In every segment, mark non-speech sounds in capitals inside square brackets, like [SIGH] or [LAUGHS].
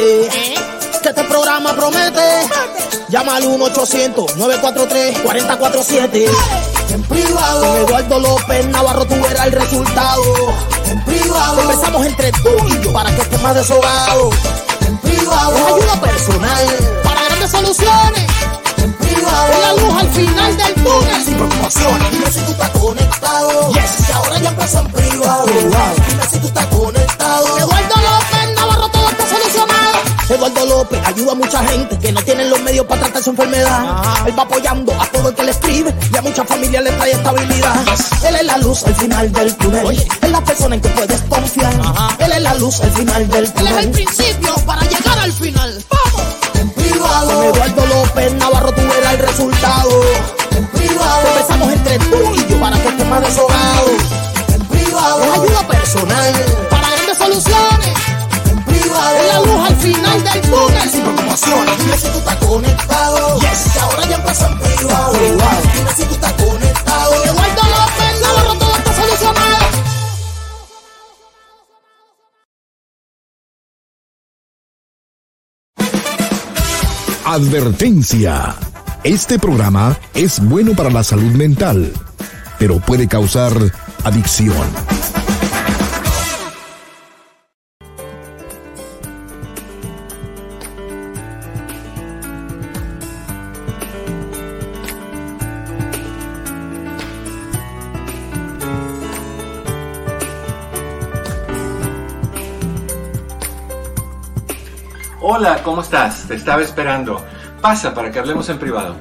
Que este programa promete. Llama al 1-800-943-4047. En privado. Con Eduardo López Navarro tú verás el resultado. En privado. Conversamos entre tú y yo para que estés más deshogado. En privado. Es ayuda personal. Para grandes soluciones. En privado. Es la luz al final del túnel. Sin preocupaciones. Dime si tú estás conectado. Yes. Y ahora ya empezó en privado. Dime Ayuda a mucha gente que no tienen los medios para tratar su enfermedad. Él va apoyando a todo el que le escribe y a muchas familias le trae estabilidad. Él es la luz al final del túnel. Es la persona en que puedes confiar. Él es la luz al final del túnel. Él es el principio para llegar al final. ¡Vamos! En privado. Con Eduardo López Navarro tú verás el resultado. En privado. Conversamos entre tú y yo para que estés más deshogado. En privado. Es ayuda personal para grandes soluciones. En privado. Es la luz final del túnel. Sin preocupaciones. Dime si tú estás conectado. Yes. Y ahora ya en privado. Dime si tú estás conectado. Eduardo López Navarro todo está solucionado. Advertencia. Este programa es bueno para la salud mental, pero puede causar adicción. ¿Cómo estás? Te estaba esperando. Pasa para que hablemos en privado.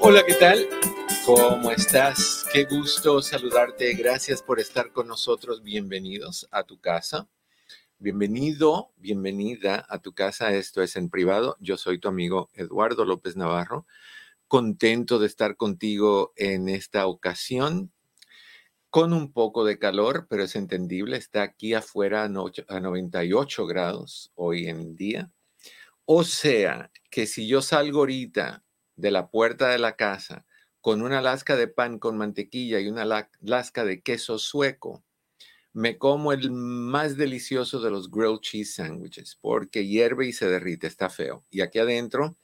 Hola, ¿qué tal? ¿Cómo estás? Qué gusto saludarte. Gracias por estar con nosotros. Bienvenidos a tu casa. Bienvenido, bienvenida a tu casa. Esto es en privado. Yo soy tu amigo Eduardo López Navarro. Contento de estar contigo en esta ocasión. Con un poco de calor, pero es entendible. Está aquí afuera a no- a 98 grados hoy en día. O sea, que si yo salgo ahorita de la puerta de la casa con una lasca de pan con mantequilla y una la- lasca de queso sueco, me como el más delicioso de los grilled cheese sandwiches porque hierve y se derrite, está feo. Y aquí adentro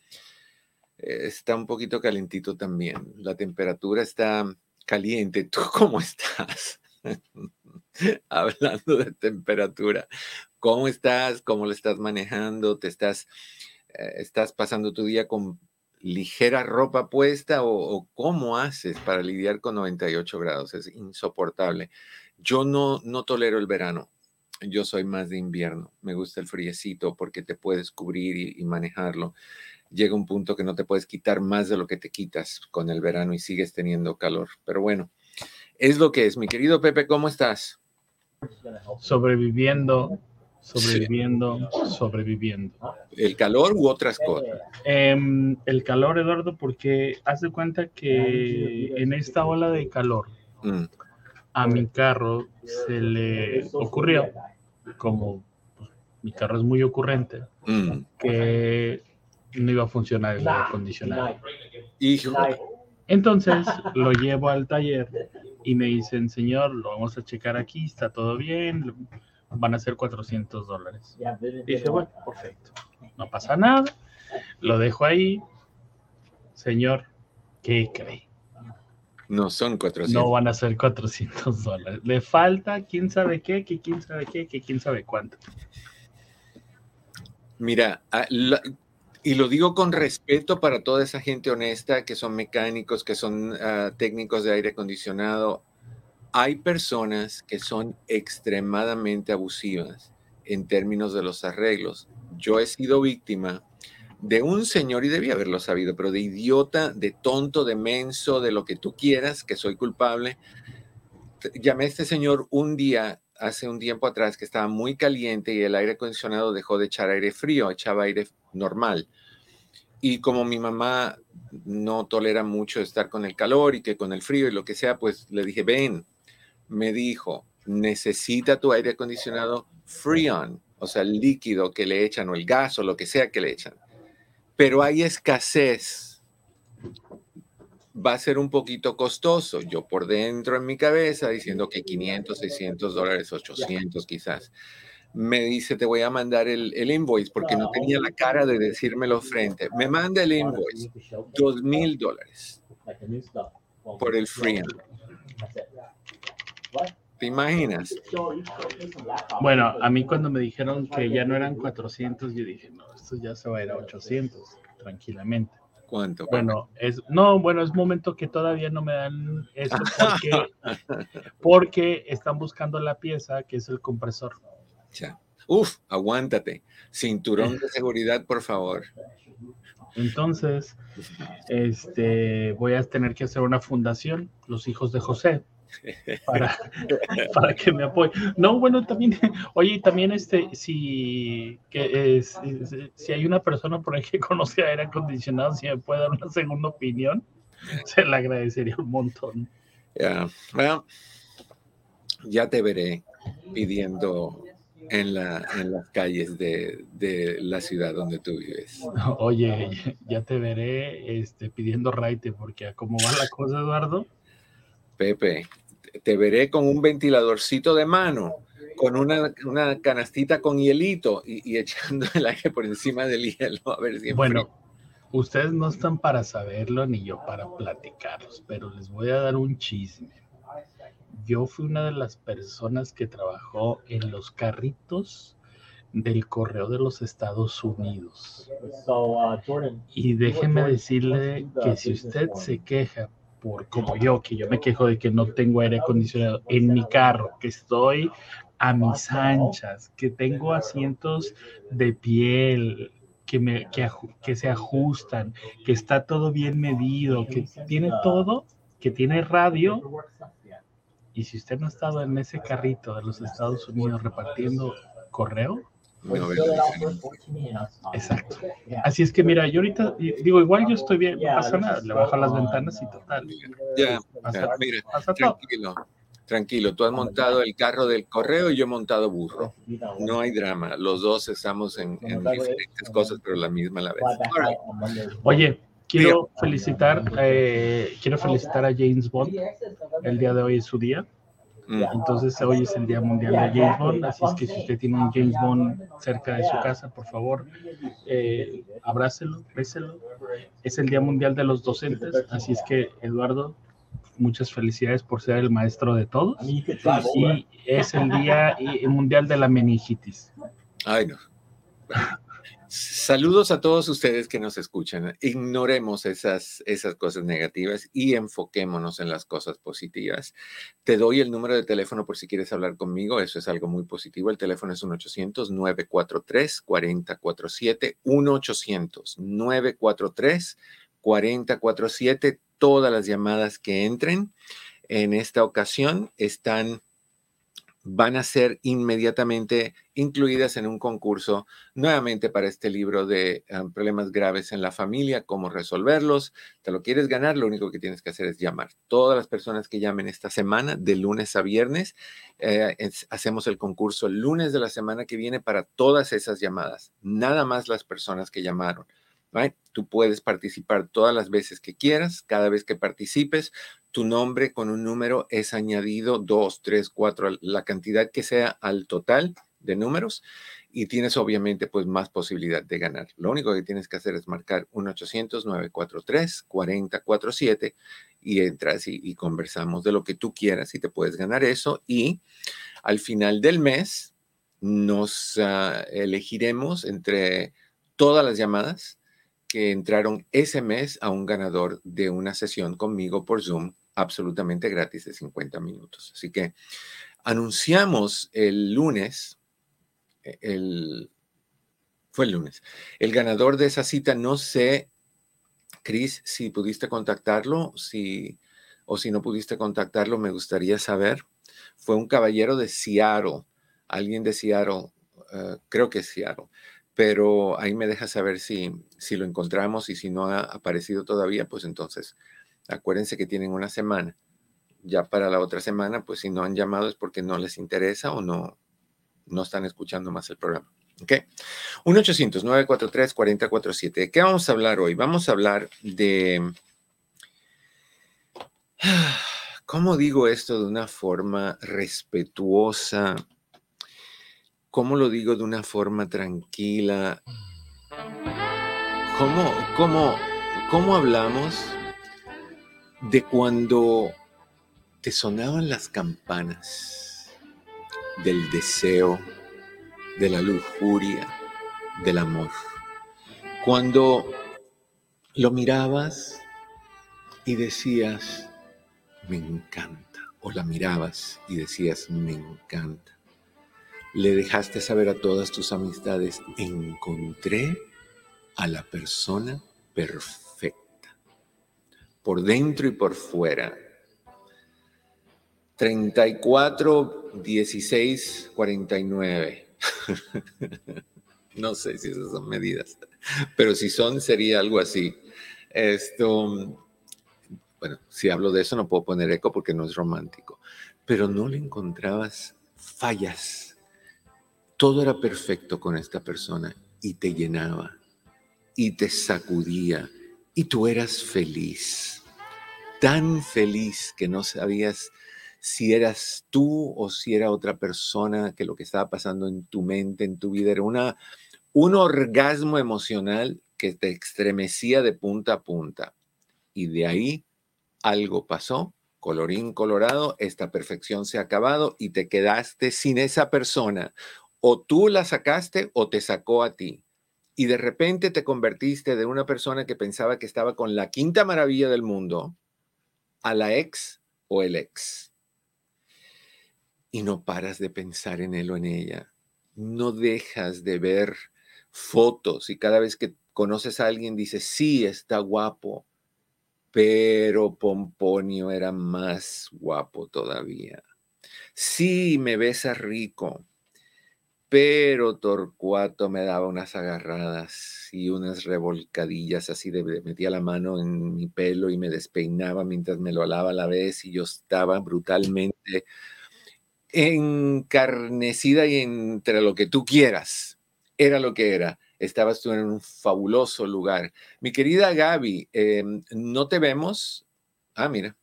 eh, está un poquito calentito también. La temperatura está caliente. [LAUGHS] ¿Tú cómo estás? [LAUGHS] Hablando de temperatura, ¿cómo estás? ¿Cómo lo estás manejando? ¿Te estás, eh, estás pasando tu día con ligera ropa puesta o, o cómo haces para lidiar con 98 grados? Es insoportable. Yo no, no tolero el verano. Yo soy más de invierno. Me gusta el friecito porque te puedes cubrir y, y manejarlo. Llega un punto que no te puedes quitar más de lo que te quitas con el verano y sigues teniendo calor. Pero bueno, es lo que es. Mi querido Pepe, ¿cómo estás? sobreviviendo, sobreviviendo, sobreviviendo. ¿El calor u otras cosas? Em, el calor, Eduardo, porque haz de cuenta que en esta ola de calor Mm, a mi carro se le ocurrió, como pues, mi carro es muy ocurrente, mm. que no iba a funcionar el aire acondicionado. Hijo, Entonces lo llevo al taller y me dicen, señor, lo vamos a checar aquí, está todo bien, van a ser 400 dólares. Dije, bueno, perfecto, no pasa nada, lo dejo ahí. Señor, ¿qué cree? No son 400. No van a ser 400 [LAUGHS] dólares. Le falta quién sabe qué, que quién sabe qué, que quién sabe cuánto. Mira, la- y lo digo con respeto para toda esa gente honesta que son mecánicos, que son ah, técnicos de aire acondicionado. Hay personas que son extremadamente abusivas en términos de los arreglos. Yo he sido víctima de un señor, y debía haberlo sabido, pero de idiota, de tonto, de menso, de lo que tú quieras, que soy culpable. Llamé a este señor un día, hace un tiempo atrás, que estaba muy caliente y el aire acondicionado dejó de echar aire frío, echaba aire normal. Y como mi mamá no tolera mucho estar con el calor y que con el frío y lo que sea, pues le dije, ven, me dijo, necesita tu aire acondicionado Freon, o sea, el líquido que le echan o el gas o lo que sea que le echan. Pero hay escasez. Va a ser un poquito costoso. Yo por dentro en mi cabeza diciendo que 500, 600 dólares, 800 quizás. Me dice, te voy a mandar el, el invoice porque no tenía la cara de decírmelo frente. Me manda el invoice, dos mil dólares por el free. ¿Te imaginas? Bueno, a mí cuando me dijeron que ya no eran 400, yo dije, no, esto ya se va a ir a 800, tranquilamente. ¿Cuánto? Bueno, es, no, bueno, es momento que todavía no me dan eso porque, [LAUGHS] porque están buscando la pieza que es el compresor. Ya. Uf, aguántate. Cinturón de seguridad, por favor. Entonces, este, voy a tener que hacer una fundación, los hijos de José, para, para que me apoye. No, bueno, también, oye, también este, si, que es, si hay una persona por ahí que conoce aire acondicionado, si me puede dar una segunda opinión, se le agradecería un montón. Ya, bueno, ya te veré pidiendo en, la, en las calles de, de, la ciudad donde tú vives. [LAUGHS] Oye, ya te veré este, pidiendo raite, porque cómo va la cosa, Eduardo. Pepe, te veré con un ventiladorcito de mano, con una, una canastita con hielito y, y, echando el aire por encima del hielo. A ver si bueno, ustedes no están para saberlo ni yo para platicarlos, pero les voy a dar un chisme. Yo fui una de las personas que trabajó en los carritos del correo de los Estados Unidos. Y déjeme decirle que si usted se queja por como yo, que yo me quejo de que no tengo aire acondicionado en mi carro, que estoy a mis anchas, que tengo asientos de piel, que, me, que, se ajustan, que está todo bien medido, que tiene todo, que tiene radio. Y si usted no ha estado en ese carrito de los Estados Unidos repartiendo correo, no, Exacto. Así es que mira, yo ahorita digo, igual yo estoy bien, no pasa nada, le bajo las ventanas y total. Ya, pasa, ya mira, pasa tranquilo, todo. tranquilo, tú has montado el carro del correo y yo he montado burro. No hay drama, los dos estamos en, en diferentes cosas, pero la misma a la vez. Right. Oye, quiero felicitar, eh, quiero felicitar a James Bond. El día de hoy es su día. Entonces hoy es el Día Mundial de James Bond, así es que si usted tiene un James Bond cerca de su casa, por favor, eh, abrácelo, béselo. Es el Día Mundial de los Docentes, así es que Eduardo, muchas felicidades por ser el maestro de todos. Y es el Día Mundial de la Meningitis. Ay, no. Saludos a todos ustedes que nos escuchan. Ignoremos esas, esas cosas negativas y enfoquémonos en las cosas positivas. Te doy el número de teléfono por si quieres hablar conmigo. Eso es algo muy positivo. El teléfono es 1-800-943-4047. 1-800-943-4047. Todas las llamadas que entren en esta ocasión están van a ser inmediatamente incluidas en un concurso nuevamente para este libro de um, problemas graves en la familia, cómo resolverlos. Te lo quieres ganar, lo único que tienes que hacer es llamar. Todas las personas que llamen esta semana, de lunes a viernes, eh, hacemos el concurso el lunes de la semana que viene para todas esas llamadas, nada más las personas que llamaron. Right? Tú puedes participar todas las veces que quieras, cada vez que participes, tu nombre con un número es añadido, dos, tres, cuatro, la cantidad que sea al total de números y tienes obviamente pues más posibilidad de ganar. Lo único que tienes que hacer es marcar 1-800-943-4047 y entras y, y, conversamos de lo que tú quieras y te puedes ganar eso y al final del mes nos uh, elegiremos entre todas las llamadas que entraron ese mes a un ganador de una sesión conmigo por Zoom absolutamente gratis de 50 minutos. Así que anunciamos el lunes, e, el, fue el lunes, el ganador de esa cita, no sé, Cris, si pudiste contactarlo, si, o si no pudiste contactarlo, me gustaría saber. Fue un caballero de Seattle, alguien de Seattle, uh, creo que es Seattle pero ahí me deja saber si, si lo encontramos y si no ha aparecido todavía, pues entonces acuérdense que tienen una semana. Ya para la otra semana, pues si no han llamado es porque no les interesa o no, no están escuchando más el programa. ¿Ok? 1-800-943-4047. ¿De qué vamos a hablar hoy? Vamos a hablar de... [SIGHS] ¿Cómo digo esto de una forma respetuosa? ¿Cómo lo digo de una forma tranquila? ¿Cómo, cómo, cómo hablamos de cuando te sonaban las campanas del deseo, de la lujuria, del amor? Cuando lo mirabas y decías, me encanta. O la mirabas y decías, me encanta. Le dejaste saber a todas tus amistades, encontré a la persona perfecta, por dentro y por fuera. 34, 16, 49. no sé si esas son medidas, pero si son, sería algo así. Esto, bueno, si hablo de eso no puedo poner eco porque no es romántico, pero no le encontrabas fallas. Todo era perfecto con esta persona y te llenaba y te sacudía y tú eras feliz, tan feliz que no sabías si eras tú o si era otra persona, que lo que estaba pasando en tu mente, en tu vida, era una, un orgasmo emocional que te estremecía de punta a punta. Y de ahí algo pasó, colorín colorado, esta perfección se ha acabado y te quedaste sin esa persona. O tú la sacaste o te sacó a ti. Y de repente te convertiste de una persona que pensaba que estaba con la quinta maravilla del mundo a la ex o el ex. Y no paras de pensar en él o en ella. No dejas de ver fotos y cada vez que conoces a alguien dices, sí, está guapo, pero Pomponio era más guapo todavía. Sí, me besa rico, pero Torcuato me daba unas agarradas y unas revolcadillas así de, metía la mano en mi pelo y me despeinaba mientras me lo alaba a la vez y yo estaba brutalmente encarnecida y entre lo que tú quieras. Era lo que era estabas tú en un fabuloso lugar. Mi querida Gaby, em, no te vemos. Ah, mira.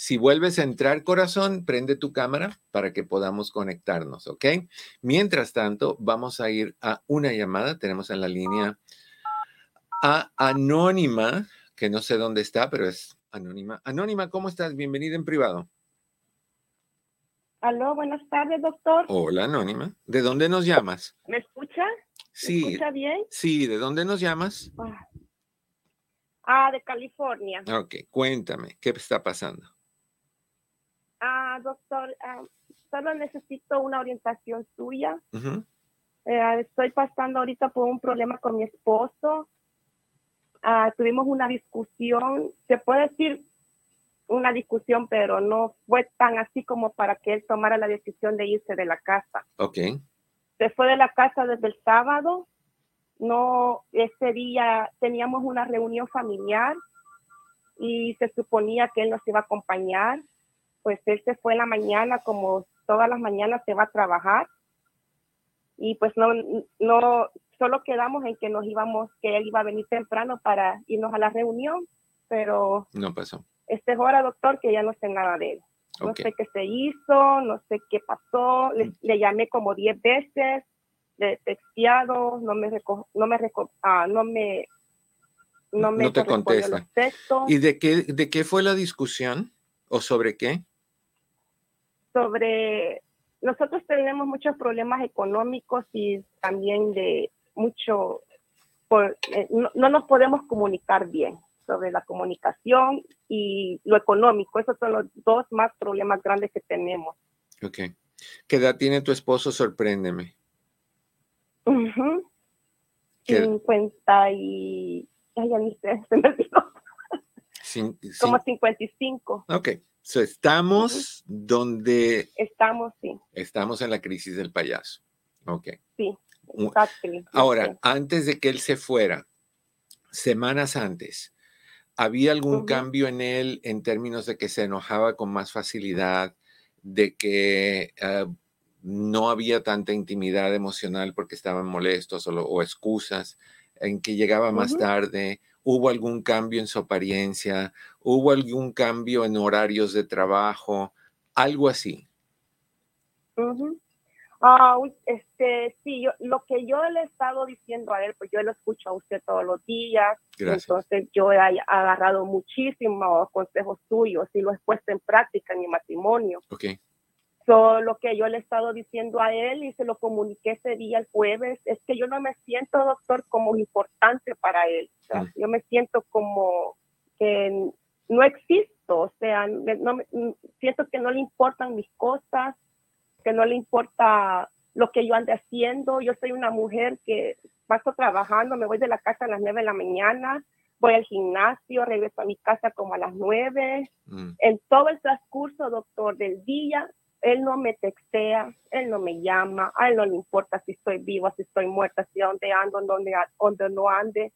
Si vuelves a entrar, corazón, prende tu cámara para que podamos conectarnos, ¿ok? Mientras tanto, vamos a ir a una llamada. Tenemos en la línea a Anónima, que no sé dónde está, pero es Anónima. Anónima, ¿cómo estás? Bienvenida en privado. Aló, buenas tardes, doctor. Hola, Anónima. ¿De dónde nos llamas? ¿Me escucha? Sí. escucha bien? Sí, ¿de dónde nos llamas? Ah, ah de California. Ok, cuéntame, ¿qué está pasando? Ah, doctor, ah, solo necesito una orientación suya. Eh, estoy pasando ahorita por un problema con mi esposo. Ah, tuvimos una discusión, se puede decir una discusión, pero no fue tan así como para que él tomara la decisión de irse de la casa. Ok se fue de la casa desde el sábado. No, ese día teníamos una reunión familiar y se suponía que él nos iba a acompañar. Pues él se fue en la mañana, como todas las mañanas se va a trabajar. Y pues no, no, solo quedamos en que nos íbamos, que él iba a venir temprano para irnos a la reunión, pero no pasó. Este es hora, doctor, que ya no sé nada de él. No sé qué se hizo, no sé qué pasó. Le, llamé como 10 veces, le he texteado, no me no me ah, no me no me te contesta. ¿Y de qué de qué fue la discusión o sobre qué? Sobre nosotros tenemos muchos problemas económicos y también de mucho eh, no nos podemos comunicar bien sobre la comunicación y lo económico. Esos son los dos más problemas grandes que tenemos. Ok. ¿Qué edad tiene tu esposo? Sorpréndeme. 50 y... Ay, ya ni sé, [LAUGHS] se me olvidó. Como 55. Ok. So, estamos donde... Estamos, sí. Estamos en la crisis del payaso. Ok. Sí. Exacto. Ahora, antes de que él se fuera, semanas antes, ¿Había algún cambio en él en términos de que se enojaba con más facilidad, de que ah, no había tanta intimidad emocional porque estaban molestos o, o excusas, en que llegaba más tarde, hubo algún cambio en su apariencia, hubo algún cambio en horarios de trabajo, algo así. Ah, este, sí, yo, lo que yo le he estado diciendo a él, pues yo lo escucho a usted todos los días, entonces yo he agarrado muchísimos consejos suyos y lo he puesto en práctica en mi matrimonio. Okay. So, lo que yo le he estado diciendo a él y se lo comuniqué ese día el jueves es que yo no me siento, doctor, como importante para él. Mm. Yo me siento como que no existo, o sea, no, siento que no le importan mis cosas, que no le importa lo que yo ande haciendo. Yo soy una mujer que paso trabajando, me voy de la casa a las nueve de la mañana, voy al gimnasio, regreso a mi casa como a las nueve. Mm. En todo el transcurso, doctor, del día, él no me textea, él no me llama, a él no le importa si estoy viva, si estoy muerta, si dónde ando, dónde, dónde no ande.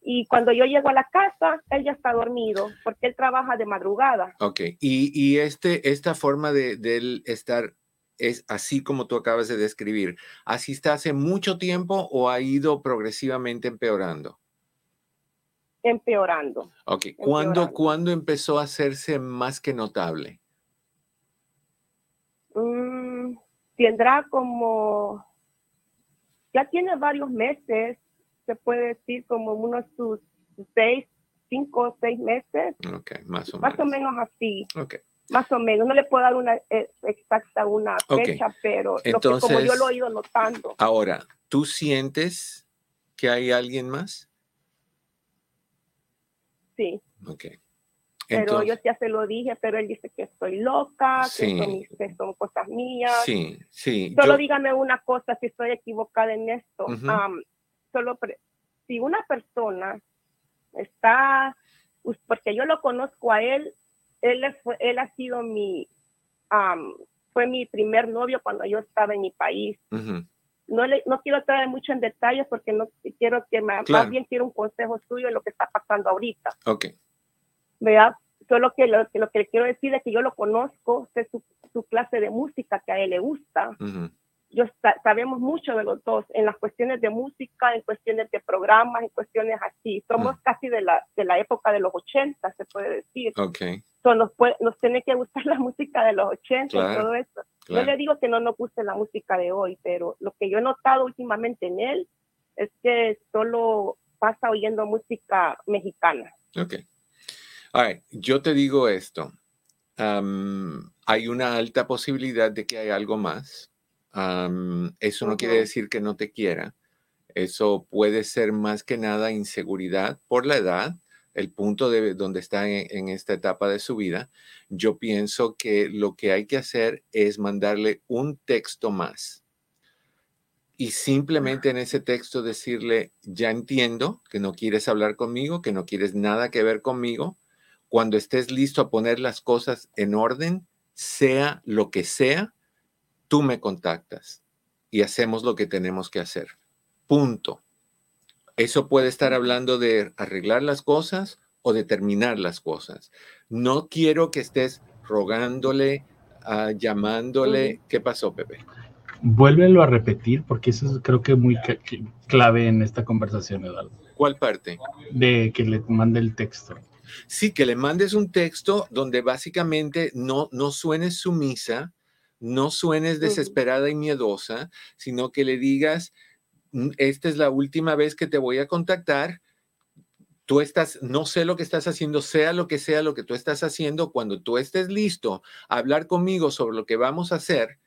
Y cuando yo llego a la casa, él ya está dormido, porque él trabaja de madrugada. Ok, y, y este, esta forma de, de él estar es así como tú acabas de describir. ¿Así está hace mucho tiempo o ha ido progresivamente empeorando? Empeorando. Ok, ¿Cuándo, ¿cuándo empezó a hacerse más que notable? Mm, tendrá como, ya tiene varios meses, se puede decir como unos sus seis, cinco o seis meses. Ok, más o menos. Más o menos así. Ok. Más o menos, no le puedo dar una eh, exacta una fecha, pero Entonces, como yo lo he ido notando. Ahora, ¿tú sientes que hay alguien más? Sí. Ok. Pero yo ya se lo dije, pero él dice que estoy loca, que, son, cosas mías. Sí, sí. Solo dígame una cosa si estoy equivocada en esto. solo si una persona está, porque yo lo conozco a él él, fue, él ha sido mi, fue mi primer novio cuando yo estaba en mi país. no, le, no quiero traer mucho en detalles porque no quiero que me, más bien quiero un consejo suyo de lo que está pasando ahorita. Ok. ¿Verdad? Solo que lo, que lo que quiero decir es que yo lo conozco, sé su, su clase de música que a él le gusta yo sabemos mucho de los dos en las cuestiones de música, en cuestiones de programas, en cuestiones así. Somos mm. casi de la, de la época de los 80, se puede decir. Okay. nos, nos tiene que gustar [LAUGHS] la música de los 80 y todo eso. Yo le digo que no nos guste la música de hoy, pero lo que yo he notado últimamente en él es que solo pasa oyendo música mexicana. Ok. All Yo te digo esto. hay una alta posibilidad de que hay algo más eso no quiere decir que no te quiera. Eso puede ser más que nada inseguridad por la edad, el punto de donde está en, esta etapa de su vida. Yo pienso que lo que hay que hacer es mandarle un texto más y simplemente en ese texto decirle, ya entiendo que no quieres hablar conmigo, que no quieres nada que ver conmigo. Cuando estés listo a poner las cosas en orden, sea lo que sea, tú me contactas y hacemos lo que tenemos que hacer. Punto. Eso puede estar hablando de arreglar las cosas o de terminar las cosas. No quiero que estés rogándole, ah, llamándole. ¿Qué pasó, Pepe? Vuélvelo a repetir porque eso es creo que muy clave en esta conversación, Eduardo. ¿Cuál parte? De que le mande el texto. Sí, que le mandes un texto donde básicamente no, no suenes sumisa, no suenes desesperada y miedosa, sino que le digas, mm, esta es la última vez que te voy a contactar. Tú estás, no sé lo que estás haciendo, sea lo que sea lo que tú estás haciendo, cuando tú estés listo a hablar conmigo sobre lo que vamos a hacer,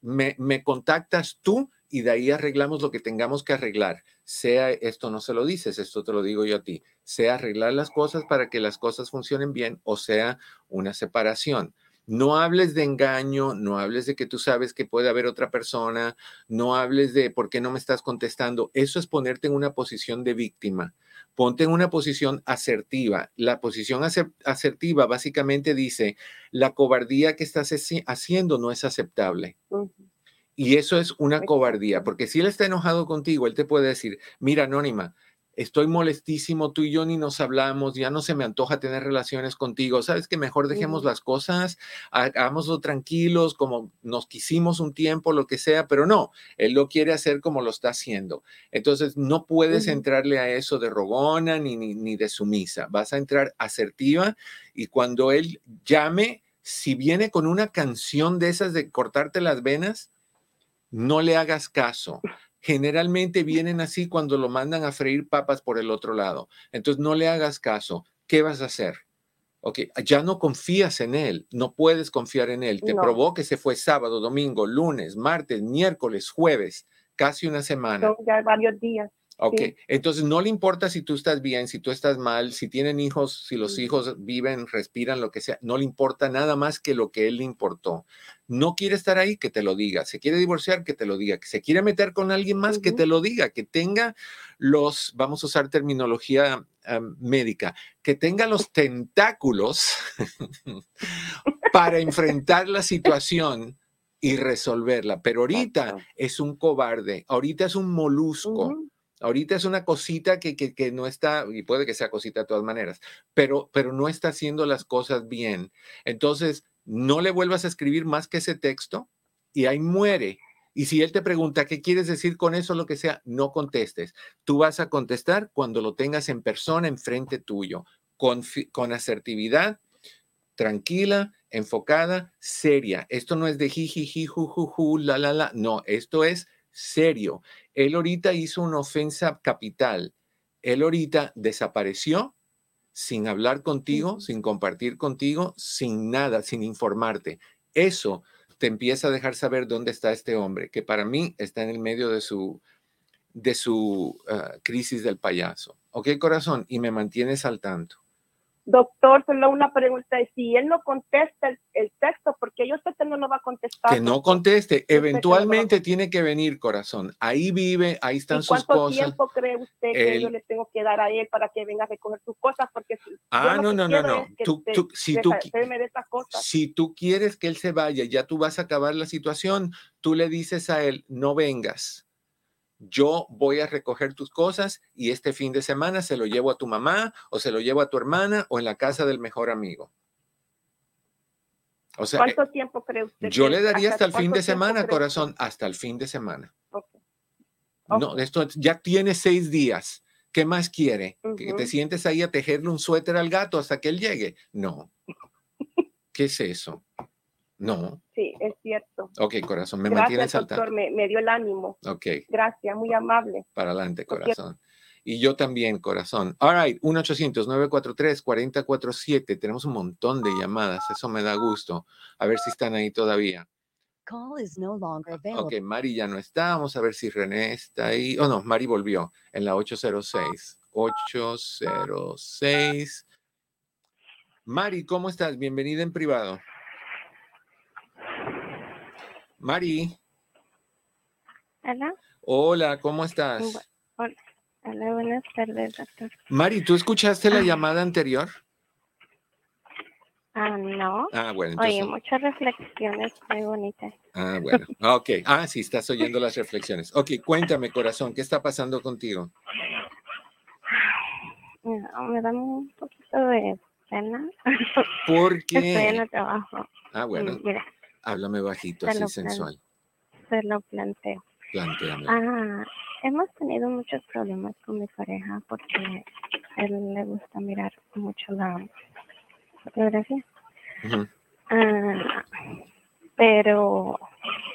me, me contactas tú y de ahí arreglamos lo que tengamos que arreglar. Sea esto no se lo dices, esto te lo digo yo a ti, sea arreglar las cosas para que las cosas funcionen bien o sea una separación. No hables de engaño, no hables de que tú sabes que puede haber otra persona, no hables de por qué no me estás contestando. Eso es ponerte en una posición de víctima. Ponte en una posición asertiva. La posición asertiva básicamente dice, la cobardía que estás haciendo no es aceptable. Y eso es una cobardía, porque si él está enojado contigo, él te puede decir, mira, Anónima, estoy molestísimo, tú y yo ni nos hablamos, ya no se me antoja tener relaciones contigo, sabes que mejor dejemos las cosas, hagámoslo tranquilos, como nos quisimos un tiempo, lo que sea, pero no, él lo quiere hacer como lo está haciendo. Entonces, no puedes entrarle a eso de rogona ni, ni, ni de sumisa, vas a entrar asertiva y cuando él llame, si viene con una canción de esas de cortarte las venas, no le hagas caso generalmente vienen así cuando lo mandan a freír papas por el otro lado. Entonces no le hagas caso. ¿Qué vas a hacer? Ok, ya no confías en él, no puedes confiar en él. Te probó que se fue sábado, domingo, lunes, martes, miércoles, jueves, casi una semana. Son ya varios días. Ok, entonces no le importa si tú estás bien, si tú estás mal, si tienen hijos, si los hijos viven, respiran, lo que sea, no le importa nada más que lo que él le importó. No quiere estar ahí, que te lo diga. Se quiere divorciar, que te lo diga. Que se quiere meter con alguien más, que te lo diga. Que tenga los, vamos a usar terminología médica, que tenga los tentáculos [LAUGHS] para enfrentar la situación y resolverla. Pero ahorita es un cobarde, ahorita es un molusco. Ahorita es una cosita que, que, no está, y puede que sea cosita de todas maneras, pero, pero no está haciendo las cosas bien. Entonces, no le vuelvas a escribir más que ese texto y ahí muere. Y si él te pregunta qué quieres decir con eso, lo que sea, no contestes. Tú vas a contestar cuando lo tengas en persona, enfrente tuyo, con, con asertividad, tranquila, enfocada, seria. Esto no es de jiji, ju, la, la, la. No, esto es serio. Él ahorita hizo una ofensa capital. Él ahorita desapareció sin hablar contigo, sin compartir contigo, sin nada, sin informarte. Eso te empieza a dejar saber dónde está este hombre, que para mí está en el medio de su, de su ah, crisis del payaso. ¿Ok, corazón? Y me mantienes al tanto. Doctor, solo una pregunta. Si él no contesta el, texto, porque yo sé que no lo va a contestar. Que no conteste. Eventualmente tiene que venir, corazón. Ahí vive, ahí están sus cosas. ¿Cuánto tiempo cree usted que yo le tengo que dar a él para que venga a recoger sus cosas? Porque ah, no, no, no, no. Tú, si, tú, si tú quieres que él se vaya, ya tú vas a acabar la situación, tú le dices a él, no vengas yo voy a recoger tus cosas y este fin de semana se lo llevo a tu mamá o se lo llevo a tu hermana o en la casa del mejor amigo. O sea, ¿Cuánto tiempo cree usted? Yo le daría hasta, el fin de semana, corazón, hasta el fin de semana. No, esto ya tiene seis días. ¿Qué más quiere? ¿Que te sientes ahí a tejerle un suéter al gato hasta que él llegue? No. ¿Qué es eso? No. Sí, es cierto. Ok, corazón, me mantiene saltando. Doctor, me, me, dio el ánimo. Ok. Gracias, muy amable. Para adelante, corazón. Y yo también, corazón. All right, 1-800-943-4047. Tenemos un montón de llamadas, eso me da gusto. A ver si están ahí todavía. Call is no longer available. Ok, Mari ya no está. Vamos a ver si René está ahí. Oh, no, Mari volvió en la 806. 806. Mari, ¿cómo estás? Bienvenida en privado. Mari. Hola. Hola, ¿cómo estás? Hola, buenas tardes, doctor. Mari, ¿tú escuchaste la ah. llamada anterior? Ah, no. Ah, bueno. Oye, muchas reflexiones muy bonitas. Ah, [LAUGHS] bueno. Ok. Ah, sí, estás oyendo las reflexiones. Ok, cuéntame, corazón, ¿qué está pasando contigo? me da un poquito de pena. [LAUGHS] ¿Por qué? Estoy en el trabajo. Ah, bueno. Mm, mira, Háblame bajito, así sensual. Se lo planteo. Planteame. Ah, hemos tenido muchos problemas con mi pareja porque a él le gusta mirar mucho la fotografía. Ah, pero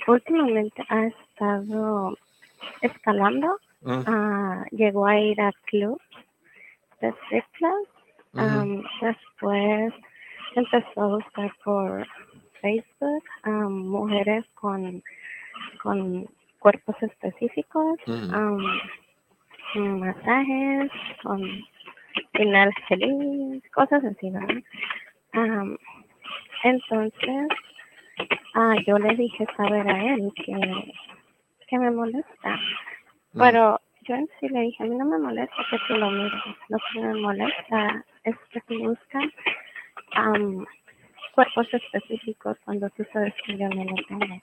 últimamente ha estado escalando. Ah, llegó a ir a club de ciclas. después empezó a buscar por Facebook mujeres con, con cuerpos específicos, masajes, con final feliz, cosas así, ¿verdad? entonces, ah, yo le dije saber a él que, que me molesta, pero yo en sí le dije, a mí no me molesta que tú lo mires, lo que me molesta es que tú buscas cuerpos específicos cuando tú sabes que yo no lo tengo.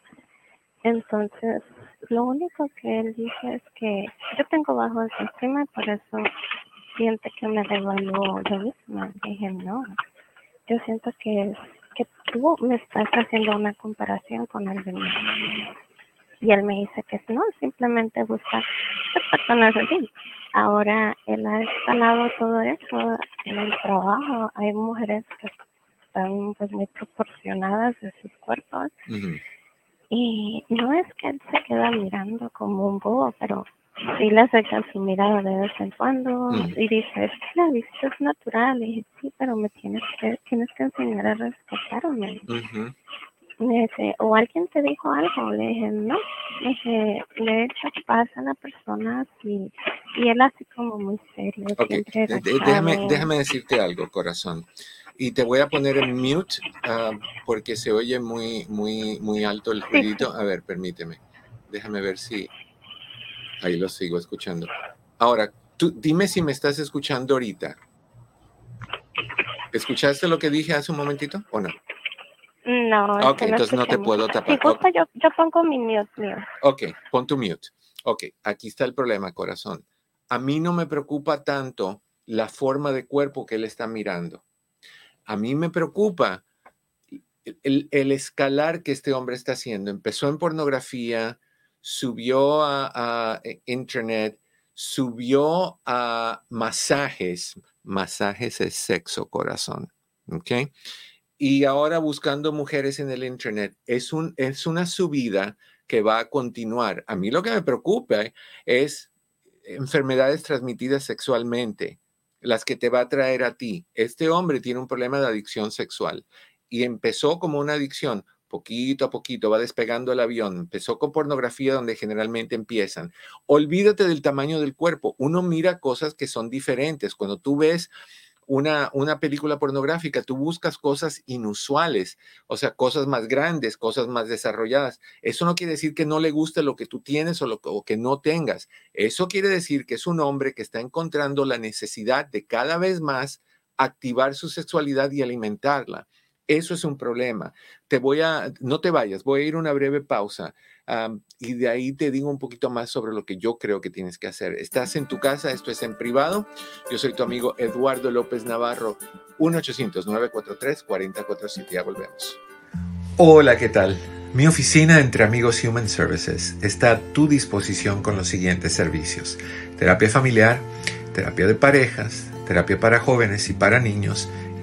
Entonces, lo único que él dice es que yo tengo bajo autoestima y por eso siente que me devaluó yo misma. Dije, no, yo siento que, que tú me estás haciendo una comparación con alguien Y él me dice que no, simplemente busca personas así. Ahora él ha escalado todo eso en el trabajo. Hay mujeres que están pues muy proporcionadas de sus cuerpos. Y no es que él se queda mirando como un bobo, pero sí le acerca su mirada de vez en cuando y dice, es que la vista es natural. Y dije, sí, pero me tienes que, tienes que enseñar a respetarme. Me dice, o alguien te dijo algo. Le dije, no. Le dije, le he hecho paz a la persona y, y él así como muy serio. déjame, déjame decirte algo, corazón. Y te voy a poner en mute ah, porque se oye muy, muy, muy alto el ruidito. A ver, permíteme. Déjame ver si... Ahí lo sigo escuchando. Ahora, tú dime si me estás escuchando ahorita. ¿Escuchaste lo que dije hace un momentito o no? No. Ok, entonces no te puedo tapar. Si gusta, yo, yo pongo mi mute. Ok, pon tu mute. Ok, aquí está el problema, corazón. A mí no me preocupa tanto la forma de cuerpo que él está mirando a mí me preocupa el, escalar que este hombre está haciendo. Empezó en pornografía, subió a, eh, internet, subió a masajes. Masajes es sexo, corazón. ¿Ok? Y ahora buscando mujeres en el internet. Es, un, es una subida que va a continuar. A mí lo que me preocupa es enfermedades transmitidas sexualmente las que te va a traer a ti. Este hombre tiene un problema de adicción sexual y empezó como una adicción, poquito a poquito va despegando el avión, empezó con pornografía donde generalmente empiezan. Olvídate del tamaño del cuerpo, uno mira cosas que son diferentes. Cuando tú ves una, una película pornográfica, tú buscas cosas inusuales, o sea, cosas más grandes, cosas más desarrolladas. Eso no quiere decir que no le guste lo que tú tienes o, lo, o que no tengas. Eso quiere decir que es un hombre que está encontrando la necesidad de cada vez más activar su sexualidad y alimentarla. Eso es un problema. Te voy a, no te vayas, voy a ir una breve pausa y de ahí te digo un poquito más sobre lo que yo creo que tienes que hacer. Estás en tu casa, esto es en privado. Yo soy tu amigo Eduardo López Navarro, 1-800-943-4047. Ya volvemos. Hola, ¿qué tal? Mi oficina entre amigos Human Services está a tu disposición con los siguientes servicios. Terapia familiar, terapia de parejas, terapia para jóvenes y para niños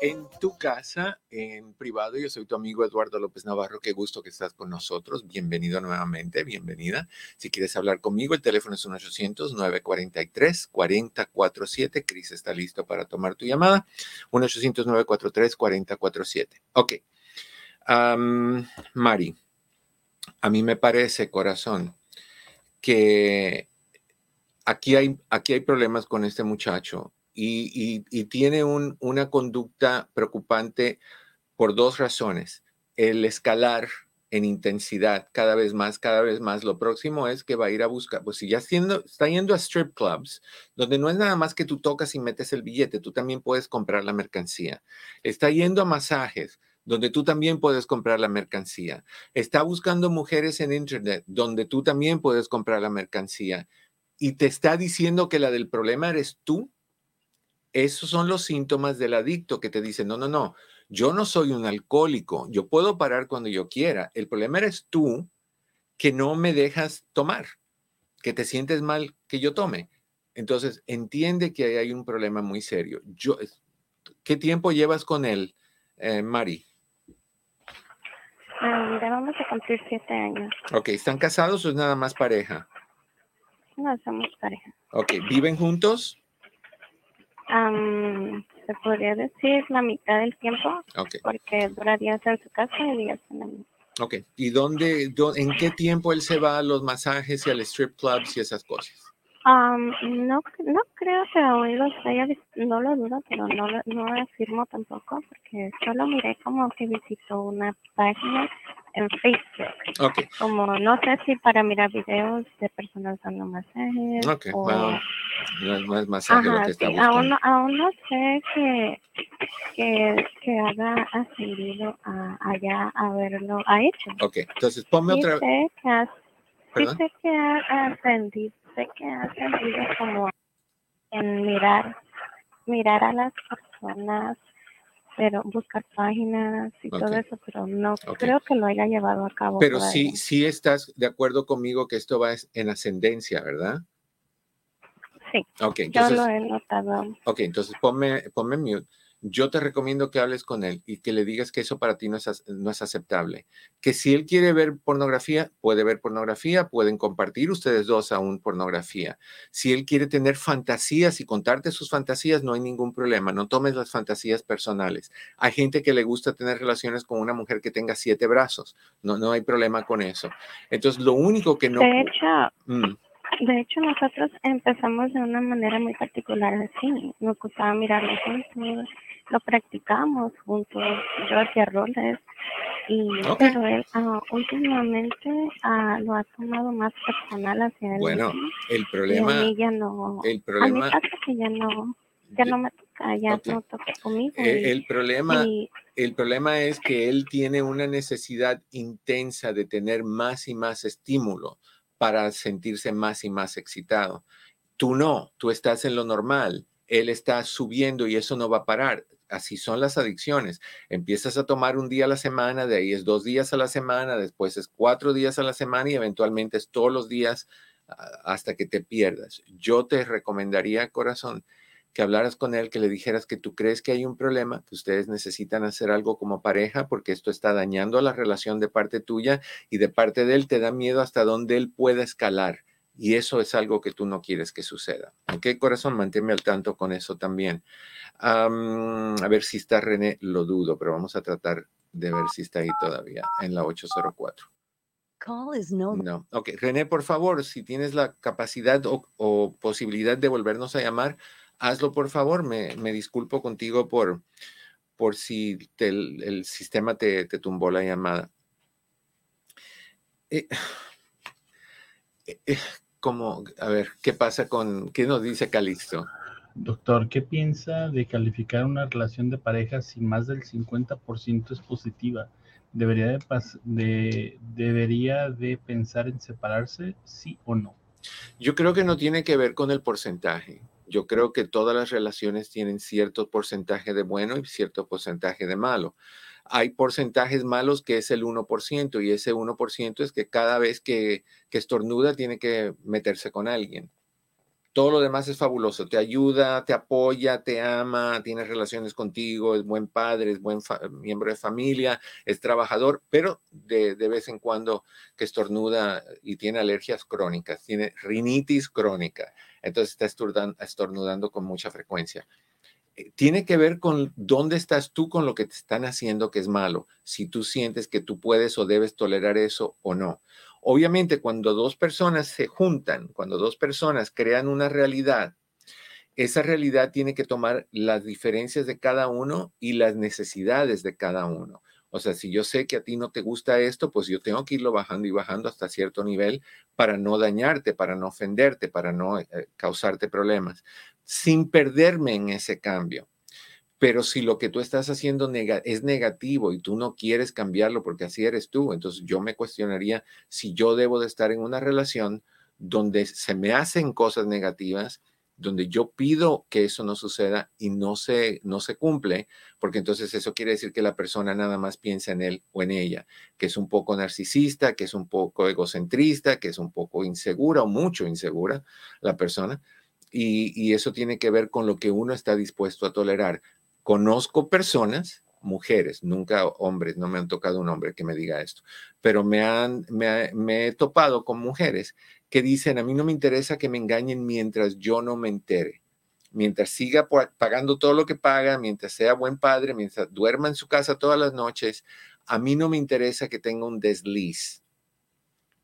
En tu casa, en privado. Yo soy tu amigo Eduardo López Navarro. Qué gusto que estás con nosotros. Bienvenido nuevamente, bienvenida. Si quieres hablar conmigo, el teléfono es 1-800-943-4047. Cris está listo para tomar tu llamada. 1-800-943-4047. Ok. Mari, a mí me parece, corazón, que aquí hay, aquí hay problemas con este muchacho y, tiene una conducta preocupante por dos razones. El escalar en intensidad cada vez más, cada vez más. Lo próximo es que va a ir a buscar, pues si ya está yendo a strip clubs, donde no es nada más que tú tocas y metes el billete, tú también puedes comprar la mercancía. Está yendo a masajes, donde tú también puedes comprar la mercancía. Está buscando mujeres en Internet, donde tú también puedes comprar la mercancía. Y te está diciendo que la del problema eres tú esos son los síntomas del adicto que te dicen, no, no, no, yo no soy un alcohólico, yo puedo parar cuando yo quiera. El problema eres tú que no me dejas tomar, que te sientes mal que yo tome. Entonces, entiende que hay un problema muy serio. Yo, ¿Qué tiempo llevas con él, eh, Mari? Um, ya vamos a cumplir siete años. Ok, ¿están casados o es nada más pareja? No, somos pareja. Ok, ¿viven juntos? Se podría decir la mitad del tiempo. Okay. Porque dura días en su casa y días en la mía. Ok, ¿y dónde, en qué tiempo él se va a los masajes y al strip clubs y esas cosas? no, no creo que hoy los haya no lo dudo, pero no, no lo afirmo tampoco, porque solo miré como que visitó una página en Facebook. Okay. Como no sé si para mirar videos de personas dando masajes. Ok, bueno, no, es masaje lo que está buscando. Aún, aún no sé que, que, que haga ascendido a, allá a verlo, ha hecho. Ok, entonces ponme sí otra vez. Sí sé que ha ascendido que ha sentido como en mirar, mirar a las personas, pero buscar páginas y todo eso, pero no creo que lo haya llevado a cabo. Pero sí, sí estás de acuerdo conmigo que esto va en ascendencia, ¿verdad? Sí. Okay, entonces, yo lo he notado. Ok, entonces ponme, ponme mute yo te recomiendo que hables con él y que le digas que eso para ti no es, no es aceptable. Que si él quiere ver pornografía, puede ver pornografía, pueden compartir ustedes dos aún pornografía. Si él quiere tener fantasías y contarte sus fantasías, no hay ningún problema. No tomes las fantasías personales. Hay gente que le gusta tener relaciones con una mujer que tenga siete brazos. No, no hay problema con eso. Entonces, lo único que no... De hecho, mm. De hecho, nosotros empezamos de una manera muy particular así. Nos gustaba mirarlo juntos, lo practicamos juntos. Yo hacía roles, y, pero él ah, últimamente ah, lo ha tomado más personal hacia él. Bueno, el problema. a mí ya no. El problema. A mí pasa que ya no. Ya no me toca, ya no toca conmigo. El, problema, el problema es que él tiene una necesidad intensa de tener más y más estímulo para sentirse más y más excitado. Tú no, tú estás en lo normal, él está subiendo y eso no va a parar. Así son las adicciones. Empiezas a tomar un día a la semana, de ahí es dos días a la semana, después es cuatro días a la semana y eventualmente es todos los días ah, hasta que te pierdas. Yo te recomendaría, corazón, que hablaras con él, que le dijeras que tú crees que hay un problema, que ustedes necesitan hacer algo como pareja porque esto está dañando la relación de parte tuya y de parte de él te da miedo hasta dónde él pueda escalar. Y eso es algo que tú no quieres que suceda. ¿Ok, corazón? Manténme al tanto con eso también. a ver si está René, lo dudo, pero vamos a tratar de ver si está ahí todavía en la 804. no. no. Ok, René, por favor, si tienes la capacidad o, o posibilidad de volvernos a llamar, hazlo por favor. Me, disculpo contigo por, por si el, sistema te, tumbó la llamada. Eh, [SIGHS] eh, eh, como, a ver, ¿qué pasa con, qué nos dice Calixto? Doctor, ¿qué piensa de calificar una relación de pareja si más del 50% es positiva? ¿Debería de, de, ¿Debería de pensar en separarse, sí o no? Yo creo que no tiene que ver con el porcentaje. Yo creo que todas las relaciones tienen cierto porcentaje de bueno y cierto porcentaje de malo. Hay porcentajes malos que es el 1% y ese 1% es que cada vez que, que estornuda tiene que meterse con alguien. Todo lo demás es fabuloso, te ayuda, te apoya, te ama, tiene relaciones contigo, es buen padre, es buen miembro de familia, es trabajador, pero de, de, vez en cuando que estornuda y tiene alergias crónicas, tiene rinitis crónica, entonces está estornudando con mucha frecuencia. Eh, tiene que ver con dónde estás tú con lo que te están haciendo que es malo, si tú sientes que tú puedes o debes tolerar eso o no. Obviamente, cuando dos personas se juntan, cuando dos personas crean una realidad, esa realidad tiene que tomar las diferencias de cada uno y las necesidades de cada uno. O sea, si yo sé que a ti no te gusta esto, pues yo tengo que irlo bajando y bajando hasta cierto nivel para no dañarte, para no ofenderte, para no eh, causarte problemas, sin perderme en ese cambio. Pero si lo que tú estás haciendo es negativo y tú no quieres cambiarlo porque así eres tú, entonces yo me cuestionaría si yo debo de estar en una relación donde se me hacen cosas negativas, donde yo pido que eso no suceda y no se, no se cumple, porque entonces eso quiere decir que la persona nada más piensa en él o en ella, que es un poco narcisista, que es un poco egocentrista, que es un poco insegura o mucho insegura la persona y, eso tiene que ver con lo que uno está dispuesto a tolerar. Conozco personas, mujeres, nunca hombres, no me han tocado un hombre que me diga esto, pero me, han, me, he topado con mujeres que dicen, a mí no me interesa que me engañen mientras yo no me entere mientras siga pagando todo lo que paga, mientras sea buen padre, mientras duerma en su casa todas las noches, a mí no me interesa que tenga un desliz.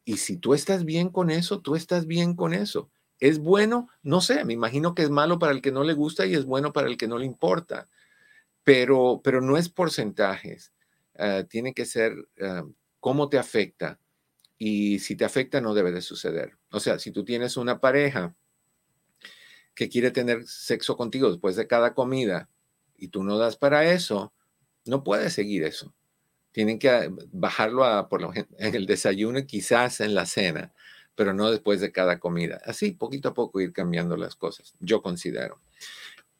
Y si tú estás bien con eso, tú estás bien con eso. ¿Es bueno? No sé, me imagino que es malo para el que no le gusta y es bueno para el que no le importa, pero, pero no es porcentajes. Ah, tiene que ser ah, cómo te afecta y si te afecta no debe de suceder. O sea, si tú tienes una pareja que quiere tener sexo contigo después de cada comida y tú no das para eso, no puedes seguir eso. Tienen que ah, bajarlo a, por lo, en el desayuno quizás en la cena pero no después de cada comida. Así, poquito a poco ir cambiando las cosas, yo considero.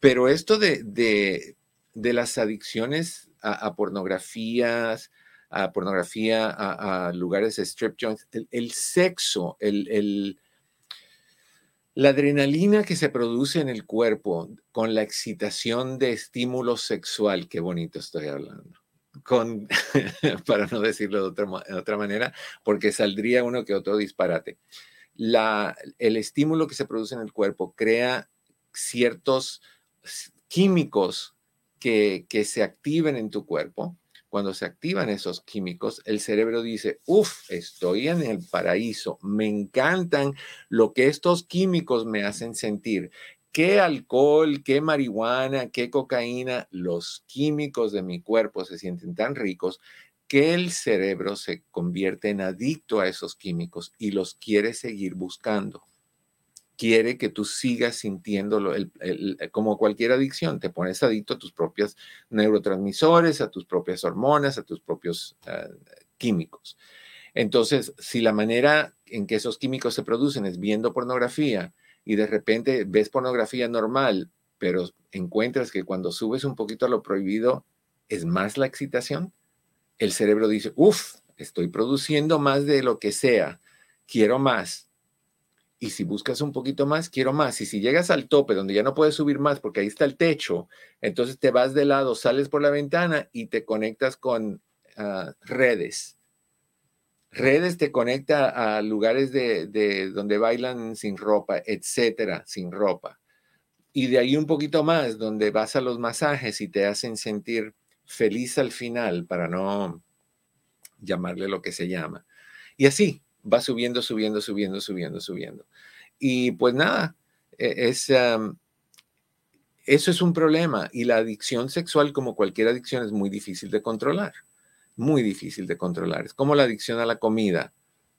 Pero esto de, de, de las adicciones a, pornografías, a pornografía, a, lugares de strip joints, el, sexo, el, el, la adrenalina que se produce en el cuerpo con la excitación de estímulo sexual, qué bonito estoy hablando con, [LAUGHS] para no decirlo de otra, otra, manera, porque saldría uno que otro disparate. La, el estímulo que se produce en el cuerpo crea ciertos químicos que, que se activen en tu cuerpo. Cuando se activan esos químicos, el cerebro dice, uff, estoy en el paraíso, me encantan lo que estos químicos me hacen sentir qué alcohol, qué marihuana, qué cocaína, los químicos de mi cuerpo se sienten tan ricos que el cerebro se convierte en adicto a esos químicos y los quiere seguir buscando. Quiere que tú sigas sintiéndolo, como cualquier adicción, te pones adicto a tus propios neurotransmisores, a tus propias hormonas, a tus propios ah, químicos. Entonces, si la manera en que esos químicos se producen es viendo pornografía, y de repente ves pornografía normal, pero encuentras que cuando subes un poquito a lo prohibido es más la excitación, el cerebro dice, uff, estoy produciendo más de lo que sea, quiero más. Y si buscas un poquito más, quiero más. Y si llegas al tope donde ya no puedes subir más porque ahí está el techo, entonces te vas de lado, sales por la ventana y te conectas con ah, redes Redes te conecta a lugares de, donde bailan sin ropa, etcétera, sin ropa. Y de ahí un poquito más, donde vas a los masajes y te hacen sentir feliz al final, para no llamarle lo que se llama. Y así va subiendo, subiendo, subiendo, subiendo, subiendo. Y pues nada, e, es, eso es un problema. Y la adicción sexual, como cualquier adicción, es muy difícil de controlar muy difícil de controlar. Es como la adicción a la comida.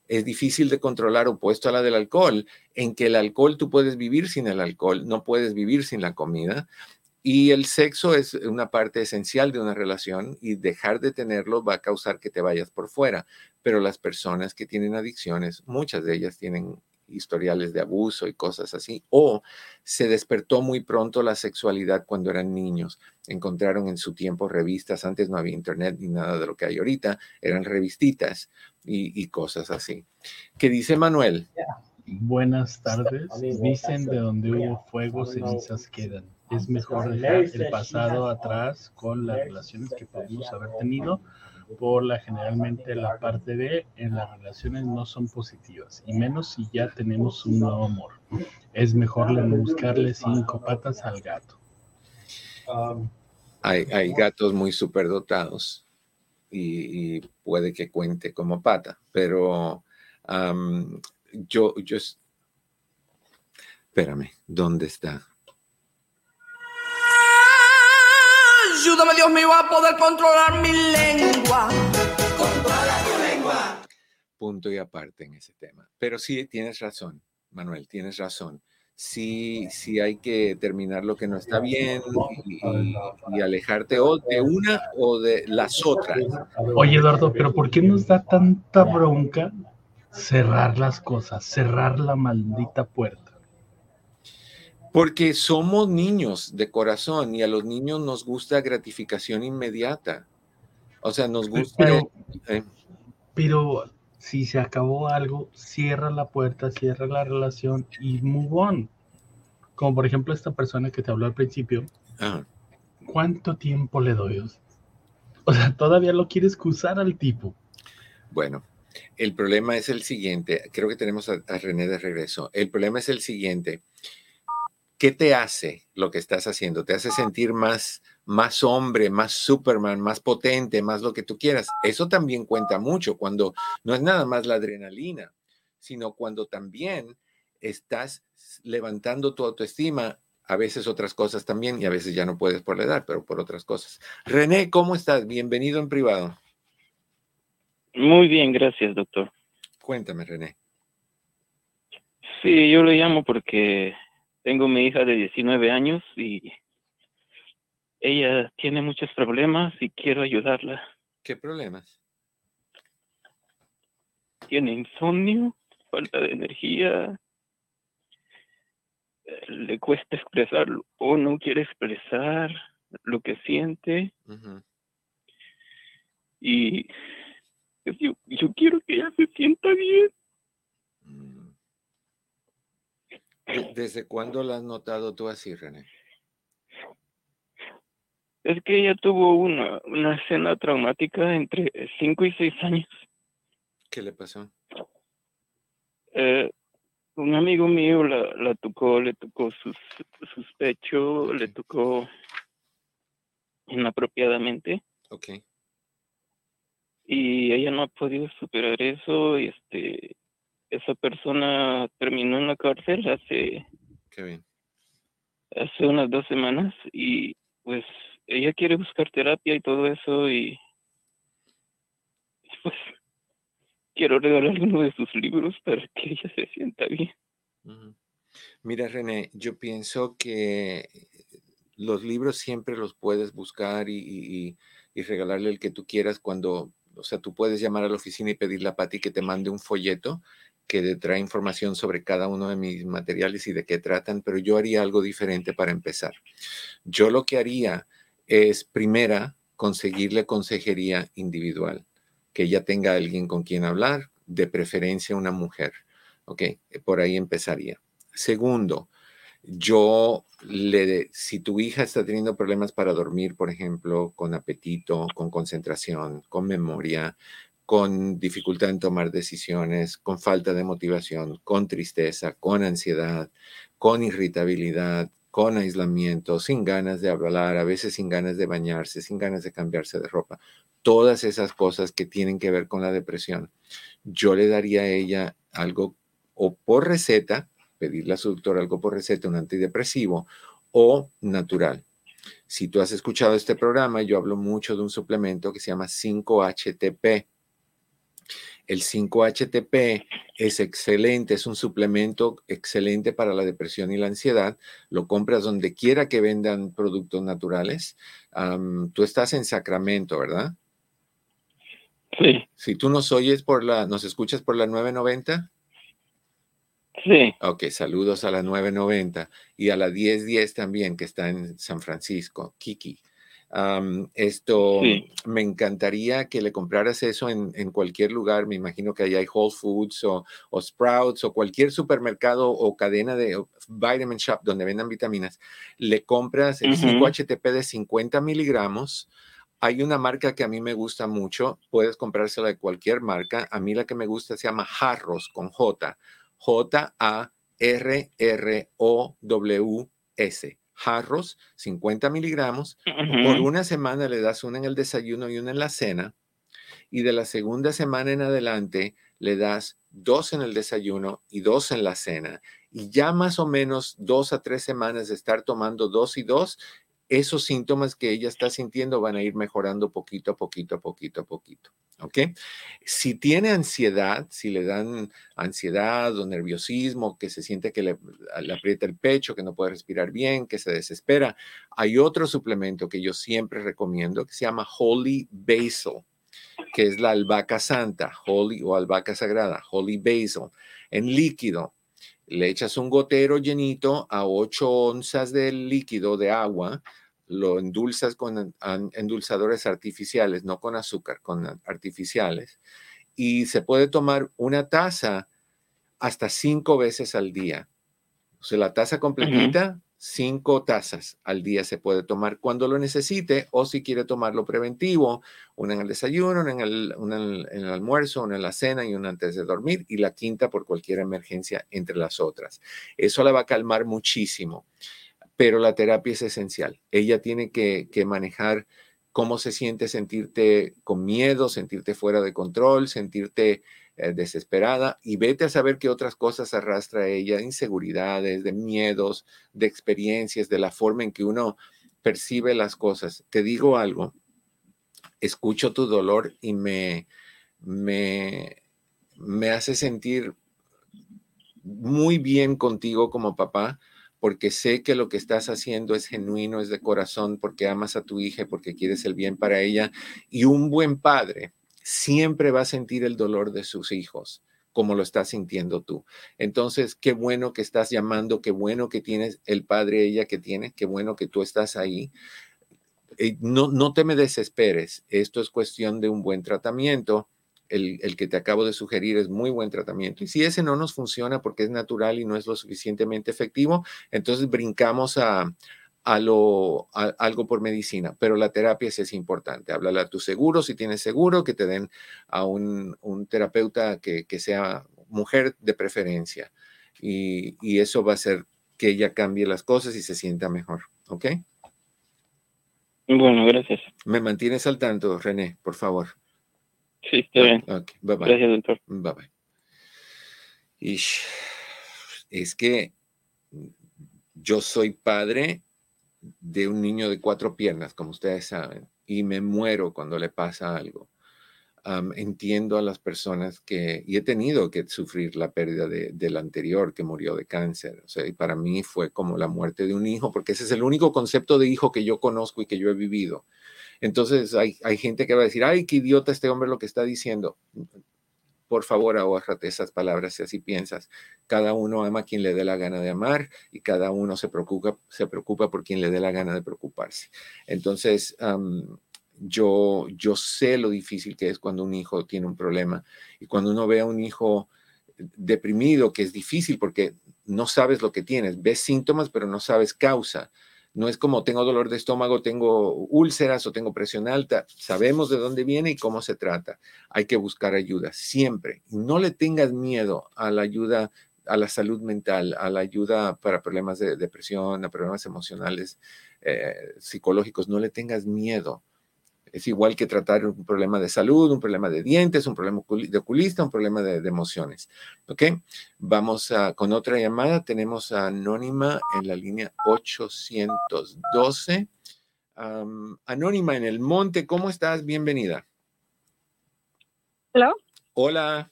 Es difícil de controlar opuesto a la del alcohol, en que el alcohol tú puedes vivir sin el alcohol, no puedes vivir sin la comida. Y el sexo es una parte esencial de una relación y dejar de tenerlo va a causar que te vayas por fuera. Pero las personas que tienen adicciones, muchas de ellas tienen historiales de abuso y cosas así, o se despertó muy pronto la sexualidad cuando eran niños. Encontraron en su tiempo revistas, antes no había internet ni nada de lo que hay ahorita, eran revistitas y, cosas así. ¿Qué dice Manuel? Buenas tardes. Dicen de donde hubo fuego, cenizas quedan. Es mejor dejar el pasado atrás con las relaciones que podemos haber tenido por la generalmente la parte B en las relaciones no son positivas, y menos si ya tenemos un nuevo amor. Es mejor buscarle cinco patas al gato. hay, gatos muy superdotados y, y puede que cuente como pata, pero yo, yo, espérame, ¿dónde está? Ayúdame, Dios mío, a poder controlar mi lengua. Controla tu lengua. Punto y aparte en ese tema. Pero sí, tienes razón, Manuel, tienes razón. Sí, sí hay que terminar lo que no está bien y, alejarte o de una o de las otras. Oye, Eduardo, pero ¿por qué nos da tanta bronca cerrar las cosas, cerrar la maldita puerta? Porque somos niños de corazón y a los niños nos gusta gratificación inmediata. O sea, nos gusta... Pero, eh. si se acabó algo, cierra la puerta, cierra la relación y move on. Como por ejemplo esta persona que te habló al principio. ¿Cuánto tiempo le doy? O sea, todavía lo quieres excusar al tipo. Bueno, el problema es el siguiente. Creo que tenemos a, René de regreso. El problema es el siguiente. ¿Qué te hace lo que estás haciendo? ¿Te hace sentir más, más hombre, más Superman, más potente, más lo que tú quieras? Eso también cuenta mucho cuando no es nada más la adrenalina, sino cuando también estás levantando tu autoestima a veces otras cosas también y a veces ya no puedes por la edad, pero por otras cosas. René, ¿cómo estás? Bienvenido en privado. Muy bien, gracias, doctor. Cuéntame, René. Sí, yo le llamo porque tengo mi hija de 19 años y ella tiene muchos problemas y quiero ayudarla. ¿Qué problemas? Tiene insomnio, falta de energía, le cuesta expresar o no quiere expresar lo que siente. Y yo, yo, quiero que ella se sienta bien. Mm. ¿Desde cuándo la has notado tú así, René? Es que ella tuvo una, una escena traumática entre 5 y 6 años. ¿Qué le pasó? Eh, un amigo mío la, la tocó, le tocó sus, sus pechos, le tocó inapropiadamente. Ok. Y ella no ha podido superar eso y este esa persona terminó en la cárcel hace Qué bien. hace unas dos semanas y pues ella quiere buscar terapia y todo eso y [LAUGHS] pues quiero regalarle uno de sus libros para que ella se sienta bien. Mira, René, yo pienso que los libros siempre los puedes buscar y, regalarle el que tú quieras cuando, o sea, tú puedes llamar a la oficina y pedirle a Patti que te mande un folleto que trae información sobre cada uno de mis materiales y de qué tratan, pero yo haría algo diferente para empezar. Yo lo que haría es, primera, conseguirle consejería individual que ella tenga alguien con quien hablar, de preferencia una mujer. Ok, por ahí empezaría. Segundo, yo le, si tu hija está teniendo problemas para dormir, por ejemplo, con apetito, con concentración, con memoria, con dificultad en tomar decisiones, con falta de motivación, con tristeza, con ansiedad, con irritabilidad, con aislamiento, sin ganas de hablar, a veces sin ganas de bañarse, sin ganas de cambiarse de ropa, todas esas cosas que tienen que ver con la depresión, yo le daría a ella algo o por receta, pedirle a su doctor algo por receta, un antidepresivo o natural. Si tú has escuchado este programa, yo hablo mucho de un suplemento que se llama 5-HTP. El 5-HTP es excelente, es un suplemento excelente para la depresión y la ansiedad. Lo compras donde quiera que vendan productos naturales. tú estás en Sacramento, ¿verdad? Sí. Si tú nos oyes por la, nos escuchas por la 990. Sí. Ok, saludos a la 990 y a la 1010 también, que está en San Francisco, Kiki. Esto, me encantaría que le compraras eso en, cualquier lugar. Me imagino que allá hay Whole Foods o, Sprouts o cualquier supermercado o cadena de vitamin shop donde vendan vitaminas. Le compras el 5-HTP de 50 miligramos hay una marca que a mí me gusta mucho, puedes comprársela de cualquier marca. A mí la que me gusta se llama Jarros con J. J-A-R-R-O-W-S. Jarros, 50 miligramos. Por una semana le das una en el desayuno y una en la cena. Y de la segunda semana en adelante le das dos en el desayuno y dos en la cena. Y ya más o menos dos a tres semanas de estar tomando dos y dos, esos síntomas que ella está sintiendo van a ir mejorando poquito a poquito, a poquito, a poquito. ¿Ok? Si tiene ansiedad, si le dan ansiedad o nerviosismo, que se siente que le, le, aprieta el pecho, que no puede respirar bien, que se desespera, hay otro suplemento que yo siempre recomiendo que se llama Holy Basil, que es la albahaca santa, Holy o albahaca sagrada, Holy Basil, en líquido le echas un gotero llenito a 8 onzas de líquido de agua, lo endulzas con endulzadores artificiales, no con azúcar, con artificiales, y se puede tomar una taza hasta cinco veces al día. O sea, la taza completita, cinco tazas al día se puede tomar cuando lo necesite o si quiere tomarlo preventivo, una en el desayuno, una en el, en el, almuerzo, una en la cena y una antes de dormir y la quinta por cualquier emergencia entre las otras. Eso la va a calmar muchísimo, pero la terapia es esencial. Ella tiene que, que manejar cómo se siente sentirte con miedo, sentirte fuera de control, sentirte eh, desesperada y vete a saber qué otras cosas arrastra ella, inseguridades, de miedos, de experiencias, de la forma en que uno percibe las cosas. Te digo algo, escucho tu dolor y me, me, me hace sentir muy bien contigo como papá, porque sé que lo que estás haciendo es genuino, es de corazón, porque amas a tu hija, porque quieres el bien para ella. Y un buen padre siempre va a sentir el dolor de sus hijos como lo estás sintiendo tú. Entonces, qué bueno que estás llamando, qué bueno que tienes el padre ella que tiene, qué bueno que tú estás ahí. Eh, no, no te me desesperes, esto es cuestión de un buen tratamiento. El, el, que te acabo de sugerir es muy buen tratamiento. Y si ese no nos funciona porque es natural y no es lo suficientemente efectivo, entonces brincamos a, a lo, algo por medicina, pero la terapia sí es importante. Háblale a tu seguro, si tienes seguro, que te den a un, terapeuta que, sea mujer de preferencia. Y, eso va a hacer que ella cambie las cosas y se sienta mejor. ¿Ok? Bueno, gracias. Me mantienes al tanto, René, por favor. Sí, está bien. bye bye. Gracias, doctor. Bye bye. Y es que yo soy padre de un niño de cuatro piernas, como ustedes saben, y me muero cuando le pasa algo. entiendo a las personas que, y he tenido que sufrir la pérdida de, del anterior que murió de cáncer. O sea, y para mí fue como la muerte de un hijo, porque ese es el único concepto de hijo que yo conozco y que yo he vivido. Entonces hay, hay gente que va a decir, ay, qué idiota este hombre lo que está diciendo por favor ahórrate esas palabras si así piensas. Cada uno ama a quien le dé la gana de amar y cada uno se preocupa, se preocupa por quien le dé la gana de preocuparse. Entonces, yo, yo sé lo difícil que es cuando un hijo tiene un problema y cuando uno ve a un hijo deprimido, que es difícil porque no sabes lo que tienes, ves síntomas, pero no sabes causa. No es como tengo dolor de estómago, tengo úlceras o tengo presión alta. Sabemos de dónde viene y cómo se trata. Hay que buscar ayuda siempre. No le tengas miedo a la ayuda, a la salud mental, a la ayuda para problemas de depresión, a problemas emocionales, eh, psicológicos. No le tengas miedo es igual que tratar un problema de salud, un problema de dientes, un problema de oculista, un problema de, emociones. ¿Ok? Vamos a, con otra llamada. Tenemos a Anónima en la línea 812. Anónima en el monte, ¿cómo estás? Bienvenida. Hola. Hola.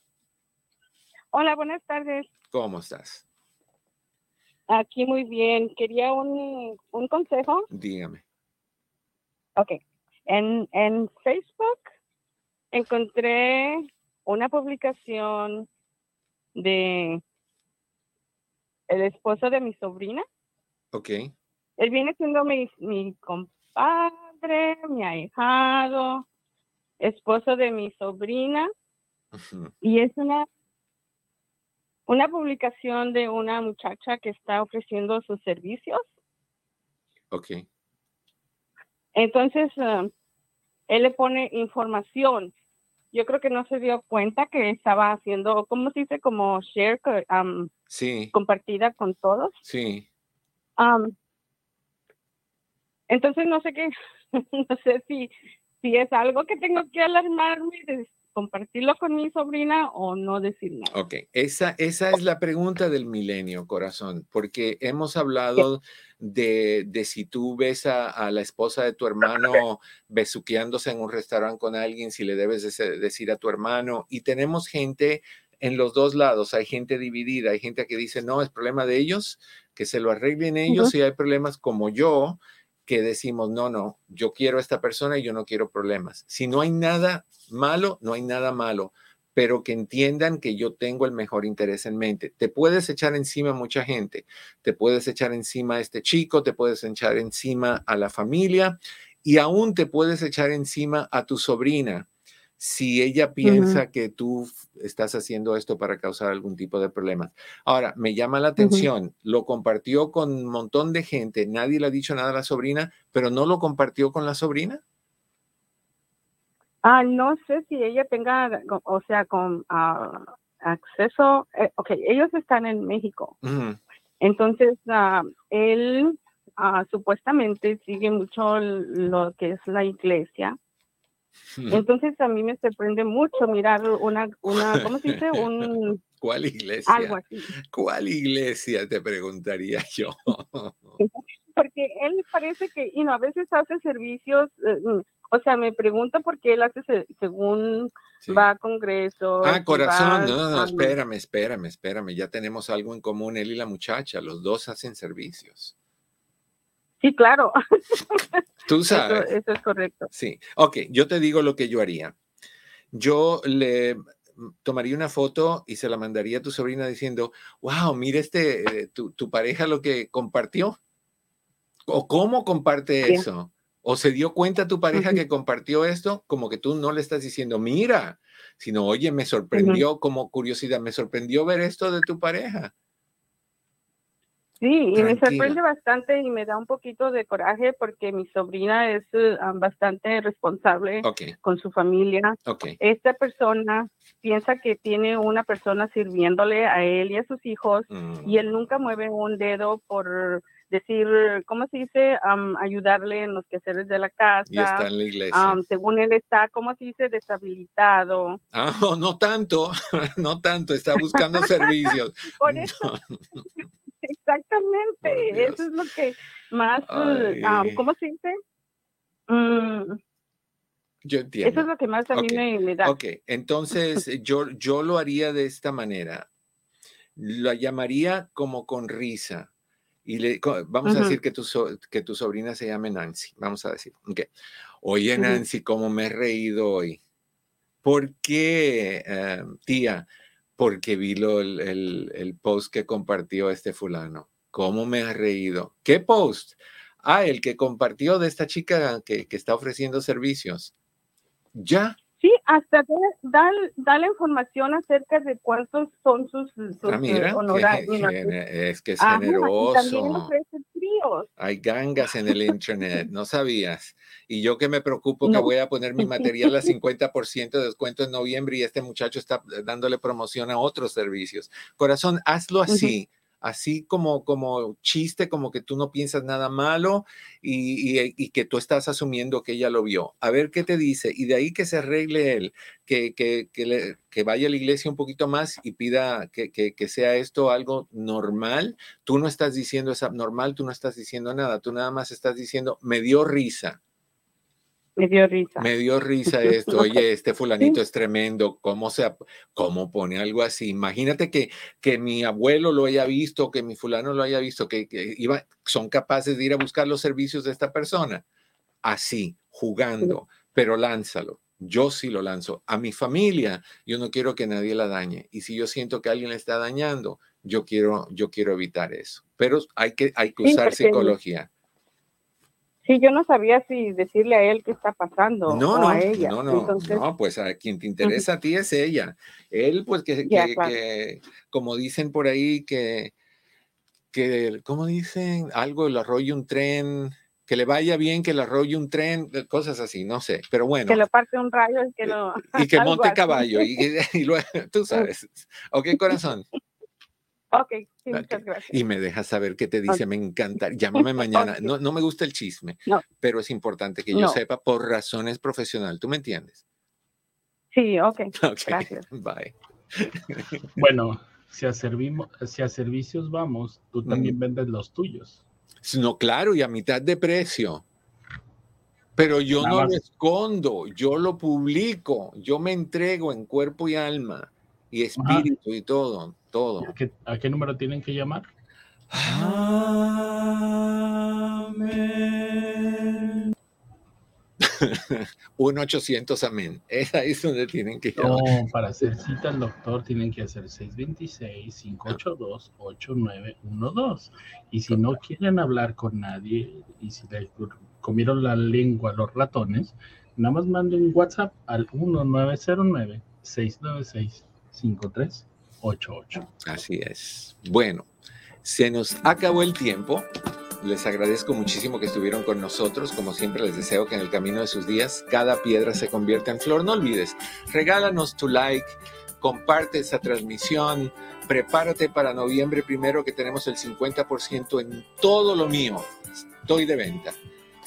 Hola, buenas tardes. ¿Cómo estás? Aquí muy bien. Quería un, un consejo. Dígame. Ok. En, en Facebook encontré una publicación de el esposo de mi sobrina. Ok. Él viene siendo mi, mi compadre, mi ahijado, esposo de mi sobrina. Y es una, una publicación de una muchacha que está ofreciendo sus servicios. Ok. Entonces, ah, él le pone información. Yo creo que no se dio cuenta que estaba haciendo, ¿cómo se dice? Como share, sí. compartida con todos. Sí. entonces, no sé qué, [LAUGHS] no sé si, si es algo que tengo que alarmarme de compartirlo con mi sobrina o no decir nada. Ok, esa, esa es la pregunta del milenio, corazón, porque hemos hablado de, de, si tú ves a, la esposa de tu hermano besuqueándose en un restaurante con alguien, si le debes decir a tu hermano, y tenemos gente en los dos lados, hay gente dividida, hay gente que dice, no, es problema de ellos, que se lo arreglen ellos, y hay problemas como yo, que decimos, no, no, yo quiero a esta persona y yo no quiero problemas. Si no hay nada malo, no hay nada malo, pero que entiendan que yo tengo el mejor interés en mente. Te puedes echar encima mucha gente, te puedes echar encima a este chico, te puedes echar encima a la familia y aún te puedes echar encima a tu sobrina si ella piensa que tú estás haciendo esto para causar algún tipo de problema. Ahora, me llama la atención, lo compartió con un montón de gente, nadie le ha dicho nada a la sobrina, pero no lo compartió con la sobrina. Ah, no sé si ella tenga, o sea, con ah, acceso, eh, ok, ellos están en México. Entonces, ah, él ah, supuestamente sigue mucho lo que es la iglesia. Entonces a mí me sorprende mucho mirar una, una [LAUGHS] ¿cómo se dice? Un, ¿Cuál iglesia? Algo así. ¿Cuál iglesia? Te preguntaría yo. Porque él parece que, y no, a veces hace servicios, eh, mm, o sea, me pregunta por qué él hace según va a congreso. Ah, corazón, no, no, espérame, espérame, espérame, ya tenemos algo en común, él y la muchacha, los dos hacen servicios. Sí, claro. [LAUGHS] Tú sabes. Eso, es correcto. Sí. Ok, yo te digo lo que yo haría. Yo le tomaría una foto y se la mandaría a tu sobrina diciendo, wow, mira este, eh, tu, pareja lo que compartió. ¿O cómo comparte eso? ¿O se dio cuenta tu pareja que compartió esto? Como que tú no le estás diciendo, mira, sino, oye, me sorprendió como curiosidad, me sorprendió ver esto de tu pareja. Sí, y me sorprende bastante y me da un poquito de coraje porque mi sobrina es eh, bastante responsable con su familia. Esta persona piensa que tiene una persona sirviéndole a él y a sus hijos y él mm. nunca mueve un dedo por decir, ¿cómo se dice? ayudarle en los quehaceres de la casa. Y está en la iglesia. según él está, ¿cómo se dice? Deshabilitado. Ah, [LAUGHS] no, tanto, [LAUGHS] no tanto, está buscando [LAUGHS] servicios. Por eso. Exactamente, eso es lo que más, ¿cómo se dice? Mm, yo entiendo. Eso es lo que más a mí me, da. Ok, entonces yo, yo lo haría de esta manera. Lo llamaría como con risa. Y le, vamos a decir que tu, que tu sobrina se llame Nancy. Vamos a decir. Okay. Oye, Nancy, ¿cómo me he reído hoy? ¿Por qué, eh, tía? Porque vi el, post que compartió este fulano. ¿Cómo me ha reído? ¿Qué post? Ah, el que compartió de esta chica que, que está ofreciendo servicios. Ya, Sí, hasta da, da, la información acerca de cuántos son sus, ah, eh, honorarios. es que es generoso. también Hay gangas en el internet, no sabías. Y yo que me preocupo que voy a poner mi material a 50% de descuento en noviembre y este muchacho está dándole promoción a otros servicios. Corazón, hazlo así así como, como chiste, como que tú no piensas nada malo y, que tú estás asumiendo que ella lo vio. A ver qué te dice. Y de ahí que se arregle él, que, que, que, vaya a la iglesia un poquito más y pida que, que, sea esto algo normal. Tú no estás diciendo es abnormal, tú no estás diciendo nada, tú nada más estás diciendo, me dio risa. Me dio risa. Me dio risa [LAUGHS] esto. Oye, este fulanito es tremendo. ¿Cómo, se, ¿Cómo pone algo así? Imagínate que, que mi abuelo lo haya visto, que mi fulano lo haya visto, que, iba, son capaces de ir a buscar los servicios de esta persona. Así, jugando, pero lánzalo. Yo sí lo lanzo. A mi familia, yo no quiero que nadie la dañe. Y si yo siento que alguien le está dañando, yo quiero, yo quiero evitar eso. Pero hay que, hay que usar psicología. Sí, yo no sabía si decirle a él qué está pasando no, o no, a ella. No, no, no, pues a quien te interesa a ti es ella. Él, pues que, que, como dicen por ahí, que, que, ¿cómo dicen? Algo, el arroyo un tren, que le vaya bien, que le arrolle un tren, cosas así, no sé, pero bueno. Que lo parte un rayo y que lo... Y que [LAUGHS] monte caballo, y, y luego, [LAUGHS] tú sabes. Ok, corazón. Ok, muchas gracias. Y me dejas saber qué te dice, me encanta. [LAUGHS] Llámame mañana. No, no me gusta el chisme, pero es importante que yo sepa por razones profesionales. ¿Tú me entiendes? Sí, ok. [LAUGHS] Gracias. Bye. [LAUGHS] Bueno, si a, servimos, si a servicios vamos, tú también vendes los tuyos. No, claro, y a mitad de precio. Pero yo no lo escondo, yo lo publico, yo me entrego en cuerpo y alma y espíritu y todo todo. ¿A qué, número tienen que llamar? Amén. 1-800 Amén. Esa es donde tienen que llamar. No, para hacer cita al doctor tienen que hacer 626-582-8912. Y si no quieren hablar con nadie y si le comieron la lengua a los ratones, Nada más mande un WhatsApp al 1909-696-5388. Así es. Bueno, se nos acabó el tiempo. Les agradezco muchísimo que estuvieron con nosotros. Como siempre, les deseo que en el camino de sus días cada piedra se convierta en flor. No olvides, regálanos tu like, comparte esta transmisión, prepárate para noviembre primero que tenemos el 50% en todo lo mío. Estoy de venta,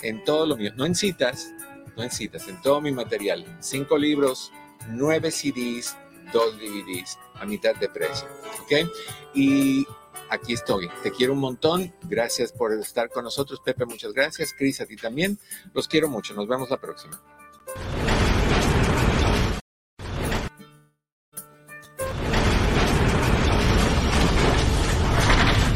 en todo lo mío. No en citas, no en citas, en todo mi material. Cinco libros, nueve CDs, dos DVDs a mitad de precio. ¿Ok? Y aquí estoy. Te quiero un montón. Gracias por estar con nosotros, Pepe. Muchas gracias. Cris, a ti también. Los quiero mucho. Nos vemos la próxima.